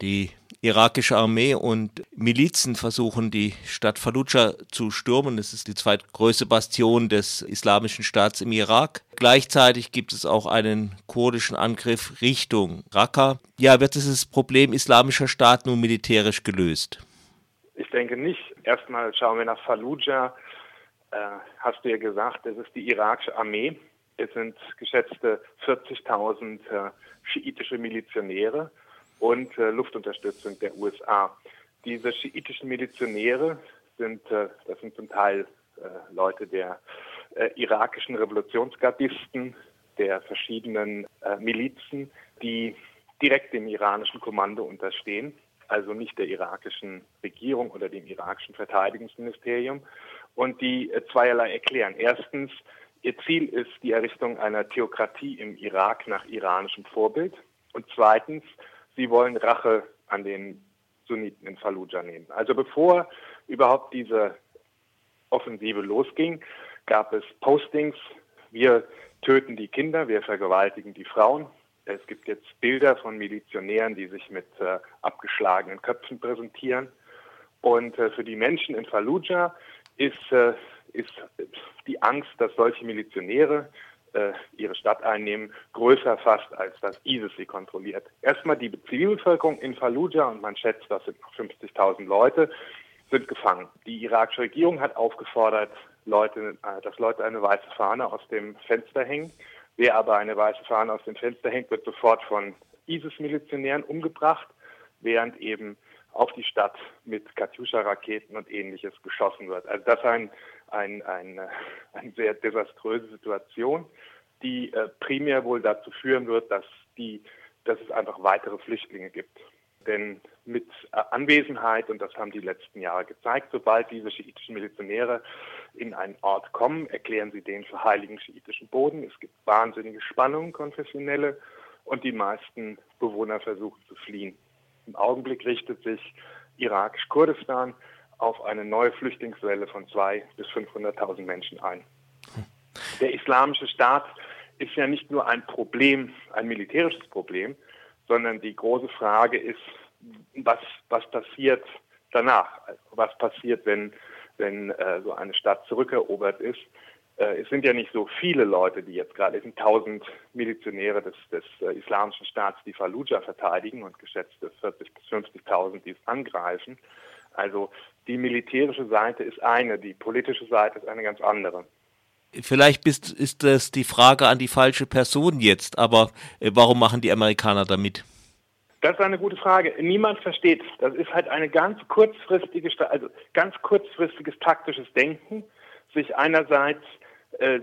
Die irakische Armee und Milizen versuchen, die Stadt Fallujah zu stürmen. Es ist die zweitgrößte Bastion des islamischen Staats im Irak. Gleichzeitig gibt es auch einen kurdischen Angriff Richtung Raqqa. Ja, wird dieses Problem islamischer Staat nun militärisch gelöst? Ich denke nicht. Erstmal schauen wir nach Fallujah. Äh, hast du ja gesagt, es ist die irakische Armee. Es sind geschätzte 40.000 äh, schiitische Milizionäre und äh, Luftunterstützung der USA. Diese schiitischen Milizionäre sind, äh, das sind zum Teil äh, Leute der äh, irakischen Revolutionsgardisten, der verschiedenen äh, Milizen, die direkt dem iranischen Kommando unterstehen, also nicht der irakischen Regierung oder dem irakischen Verteidigungsministerium, und die äh, zweierlei erklären. Erstens, ihr Ziel ist die Errichtung einer Theokratie im Irak nach iranischem Vorbild. Und zweitens, sie wollen Rache an den Sunniten in Fallujah nehmen. Also bevor überhaupt diese Offensive losging, gab es Postings, wir töten die Kinder, wir vergewaltigen die Frauen. Es gibt jetzt Bilder von Milizionären, die sich mit äh, abgeschlagenen Köpfen präsentieren. Und äh, für die Menschen in Fallujah ist, äh, ist die Angst, dass solche Milizionäre äh, ihre Stadt einnehmen, größer fast, als dass ISIS sie kontrolliert. Erstmal die Zivilbevölkerung in Fallujah, und man schätzt, das sind 50.000 Leute, sind gefangen. Die irakische Regierung hat aufgefordert, Leute, äh, dass Leute eine weiße Fahne aus dem Fenster hängen. Wer aber eine weiße Fahne aus dem Fenster hängt, wird sofort von ISIS-Milizionären umgebracht, während eben auf die Stadt mit Katyusha-Raketen und ähnliches geschossen wird. Also das ist ein, ein, ein, äh, eine sehr desaströse Situation, die äh, primär wohl dazu führen wird, dass, die, dass es einfach weitere Flüchtlinge gibt. Denn mit äh, Anwesenheit, und das haben die letzten Jahre gezeigt, sobald diese schiitischen Milizionäre in einen Ort kommen, erklären sie den für heiligen schiitischen Boden. Es gibt wahnsinnige Spannungen, konfessionelle, und die meisten Bewohner versuchen zu fliehen. Im Augenblick richtet sich irakisch-Kurdistan auf eine neue Flüchtlingswelle von 200.000 bis 500.000 Menschen ein. Der islamische Staat ist ja nicht nur ein Problem, ein militärisches Problem, sondern die große Frage ist, was, was passiert danach? Was passiert, wenn, wenn äh, so eine Stadt zurückerobert ist? Äh, es sind ja nicht so viele Leute, die jetzt gerade, es sind tausend Milizionäre des, des äh, Islamischen Staats, die Fallujah verteidigen und geschätzte 40.000 bis 50.000, die es angreifen. Also die militärische Seite ist eine, die politische Seite ist eine ganz andere. Vielleicht bist, ist das die Frage an die falsche Person jetzt, aber äh, warum machen die Amerikaner damit? Das ist eine gute Frage. Niemand versteht. Das ist halt eine ganz kurzfristige, also ganz kurzfristiges taktisches Denken, sich einerseits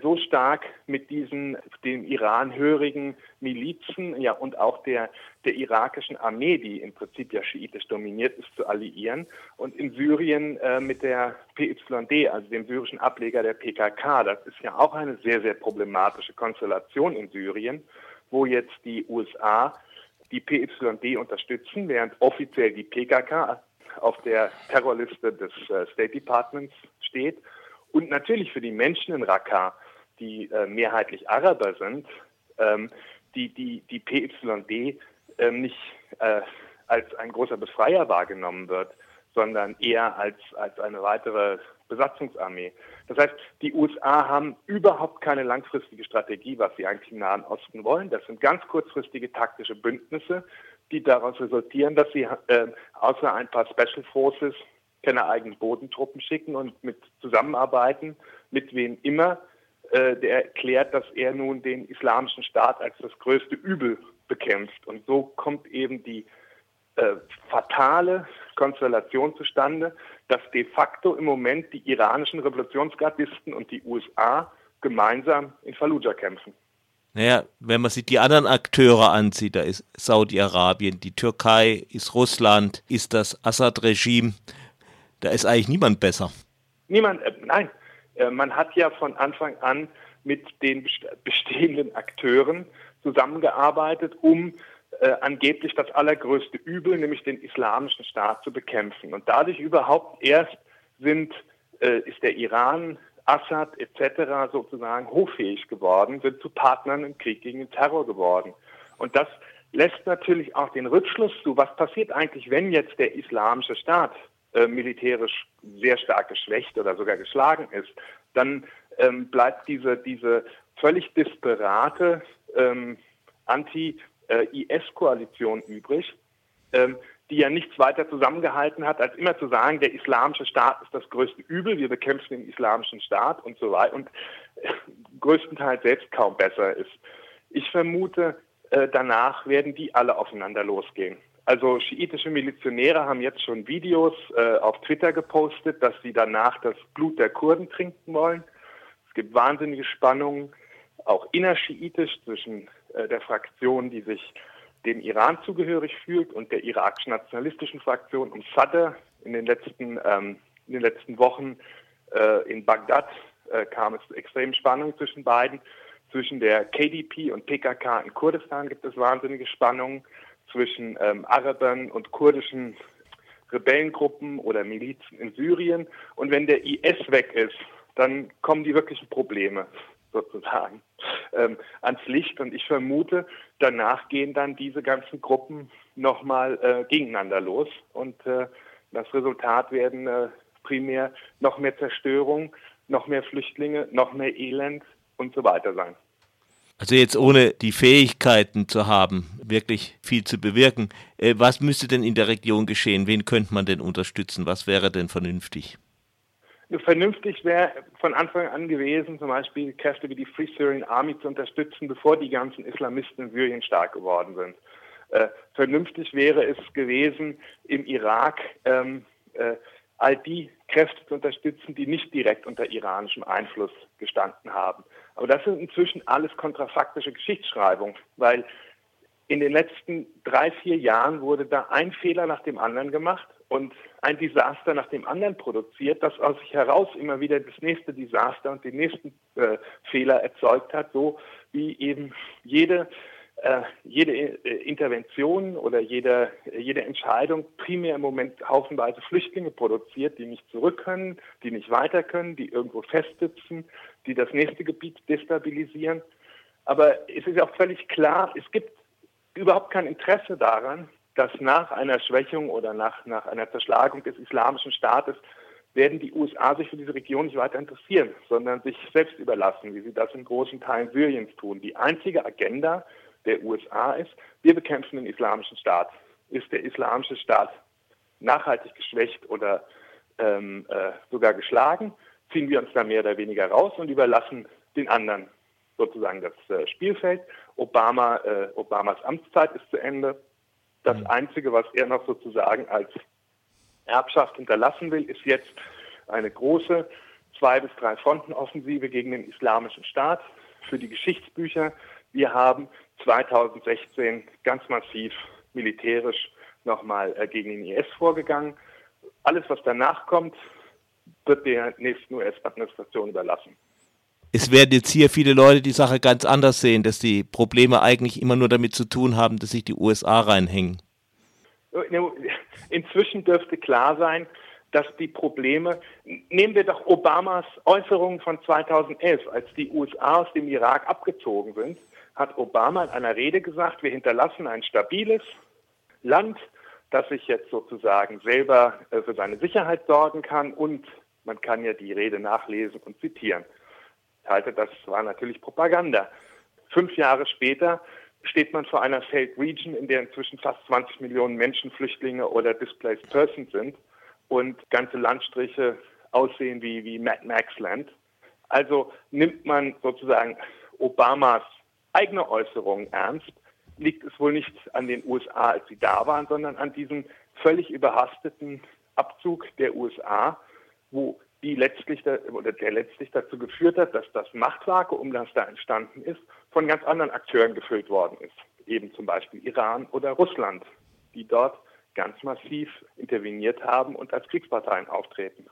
so stark mit diesen dem Iran hörigen Milizen ja und auch der der irakischen Armee, die im Prinzip ja schiitisch dominiert ist, zu alliieren und in Syrien äh, mit der PYD, also dem syrischen Ableger der PKK. Das ist ja auch eine sehr sehr problematische Konstellation in Syrien, wo jetzt die USA die PYD unterstützen, während offiziell die PKK auf der Terrorliste des äh, State Departments steht und natürlich für die Menschen in Raqqa, die äh, mehrheitlich Araber sind, ähm, die, die, die PYD ähm, nicht äh, als ein großer Befreier wahrgenommen wird, sondern eher als, als eine weitere Besatzungsarmee. Das heißt, die USA haben überhaupt keine langfristige Strategie, was sie eigentlich im Nahen Osten wollen. Das sind ganz kurzfristige taktische Bündnisse, die daraus resultieren, dass sie äh, außer ein paar Special Forces keine eigenen Bodentruppen schicken und mit zusammenarbeiten, mit wem immer, äh, der erklärt, dass er nun den islamischen Staat als das größte Übel bekämpft. Und so kommt eben die äh, fatale Konstellation zustande, dass de facto im Moment die iranischen Revolutionsgardisten und die USA gemeinsam in Fallujah kämpfen. Naja, wenn man sich die anderen Akteure ansieht, da ist Saudi-Arabien, die Türkei, ist Russland, ist das Assad-Regime. Da ist eigentlich niemand besser. Niemand, äh, nein. Äh, man hat ja von Anfang an mit den bestehenden Akteuren zusammengearbeitet, um äh, angeblich das allergrößte Übel, nämlich den islamischen Staat, zu bekämpfen. Und dadurch überhaupt erst sind, äh, ist der Iran, Assad etc. sozusagen hochfähig geworden, sind zu Partnern im Krieg gegen den Terror geworden. Und das lässt natürlich auch den Rückschluss zu, was passiert eigentlich, wenn jetzt der islamische Staat äh, militärisch sehr stark geschwächt oder sogar geschlagen ist, dann ähm, bleibt diese, diese völlig disparate ähm, Anti-IS-Koalition übrig, ähm, die ja nichts weiter zusammengehalten hat, als immer zu sagen, der islamische Staat ist das größte Übel, wir bekämpfen den islamischen Staat und so weiter und äh, größtenteils selbst kaum besser ist. Ich vermute, äh, danach werden die alle aufeinander losgehen. Also schiitische Milizionäre haben jetzt schon Videos äh, auf Twitter gepostet, dass sie danach das Blut der Kurden trinken wollen. Es gibt wahnsinnige Spannungen, auch innerschiitisch zwischen äh, der Fraktion, die sich dem Iran zugehörig fühlt und der irakischen nationalistischen Fraktion um Sadr. In den letzten, ähm, in den letzten Wochen äh, in Bagdad äh, kam es zu extremen Spannungen zwischen beiden. Zwischen der KDP und PKK in Kurdistan gibt es wahnsinnige Spannungen. Zwischen ähm, Arabern und kurdischen Rebellengruppen oder Milizen in Syrien. Und wenn der IS weg ist, dann kommen die wirklichen Probleme sozusagen ähm, ans Licht. Und ich vermute, danach gehen dann diese ganzen Gruppen nochmal äh, gegeneinander los. Und äh, das Resultat werden äh, primär noch mehr Zerstörung, noch mehr Flüchtlinge, noch mehr Elend und so weiter sein. Also jetzt ohne die Fähigkeiten zu haben, wirklich viel zu bewirken, äh, was müsste denn in der Region geschehen? Wen könnte man denn unterstützen? Was wäre denn vernünftig? vernünftig wäre von Anfang an gewesen, zum Beispiel Kräfte wie die Free Syrian Army zu unterstützen, bevor die ganzen Islamisten in Syrien stark geworden sind. Äh, vernünftig wäre es gewesen, im Irak ähm, äh, all die Kräfte zu unterstützen, die nicht direkt unter iranischem Einfluss gestanden haben. Aber das sind inzwischen alles kontrafaktische Geschichtsschreibung, weil in den letzten drei, vier Jahren wurde da ein Fehler nach dem anderen gemacht und ein Desaster nach dem anderen produziert, das aus sich heraus immer wieder das nächste Desaster und den nächsten äh, Fehler erzeugt hat, so wie eben jede äh, jede äh, Intervention oder jede, jede Entscheidung primär im Moment haufenweise Flüchtlinge produziert, die nicht zurück können, die nicht weiter können, die irgendwo festsitzen, die das nächste Gebiet destabilisieren. Aber es ist auch völlig klar, es gibt überhaupt kein Interesse daran, dass nach einer Schwächung oder nach, nach einer Zerschlagung des islamischen Staates werden die USA sich für diese Region nicht weiter interessieren, sondern sich selbst überlassen, wie sie das in großen Teilen Syriens tun. Die einzige Agenda der USA ist, wir bekämpfen den islamischen Staat. Ist der islamische Staat nachhaltig geschwächt oder ähm, äh, sogar geschlagen, ziehen wir uns da mehr oder weniger raus und überlassen den anderen sozusagen das äh, Spielfeld. Obama, äh, Obamas Amtszeit ist zu Ende. Das mhm. Einzige, was er noch sozusagen als Erbschaft hinterlassen will, ist jetzt eine große zwei bis drei Frontenoffensive gegen den islamischen Staat für die Geschichtsbücher. Wir haben 2016 ganz massiv militärisch nochmal äh, gegen den IS vorgegangen. Alles, was danach kommt, wird der nächsten US-Administration überlassen. Es werden jetzt hier viele Leute die Sache ganz anders sehen, dass die Probleme eigentlich immer nur damit zu tun haben, dass sich die USA reinhängen. Inzwischen dürfte klar sein, dass die Probleme, nehmen wir doch Obamas Äußerungen von 2011, als die USA aus dem Irak abgezogen sind, hat Obama in einer Rede gesagt, wir hinterlassen ein stabiles Land, das sich jetzt sozusagen selber äh, für seine Sicherheit sorgen kann und man kann ja die Rede nachlesen und zitieren halte, das war natürlich Propaganda. Fünf Jahre später steht man vor einer Failed Region, in der inzwischen fast 20 Millionen Menschen Flüchtlinge oder Displaced Persons sind und ganze Landstriche aussehen wie, wie Mad Max Land. Also nimmt man sozusagen Obamas eigene Äußerungen ernst, liegt es wohl nicht an den USA, als sie da waren, sondern an diesem völlig überhasteten Abzug der USA, wo die letztlich da, oder der letztlich dazu geführt hat, dass das Machtvakuum, das da entstanden ist, von ganz anderen Akteuren gefüllt worden ist. Eben zum Beispiel Iran oder Russland, die dort ganz massiv interveniert haben und als Kriegsparteien auftreten.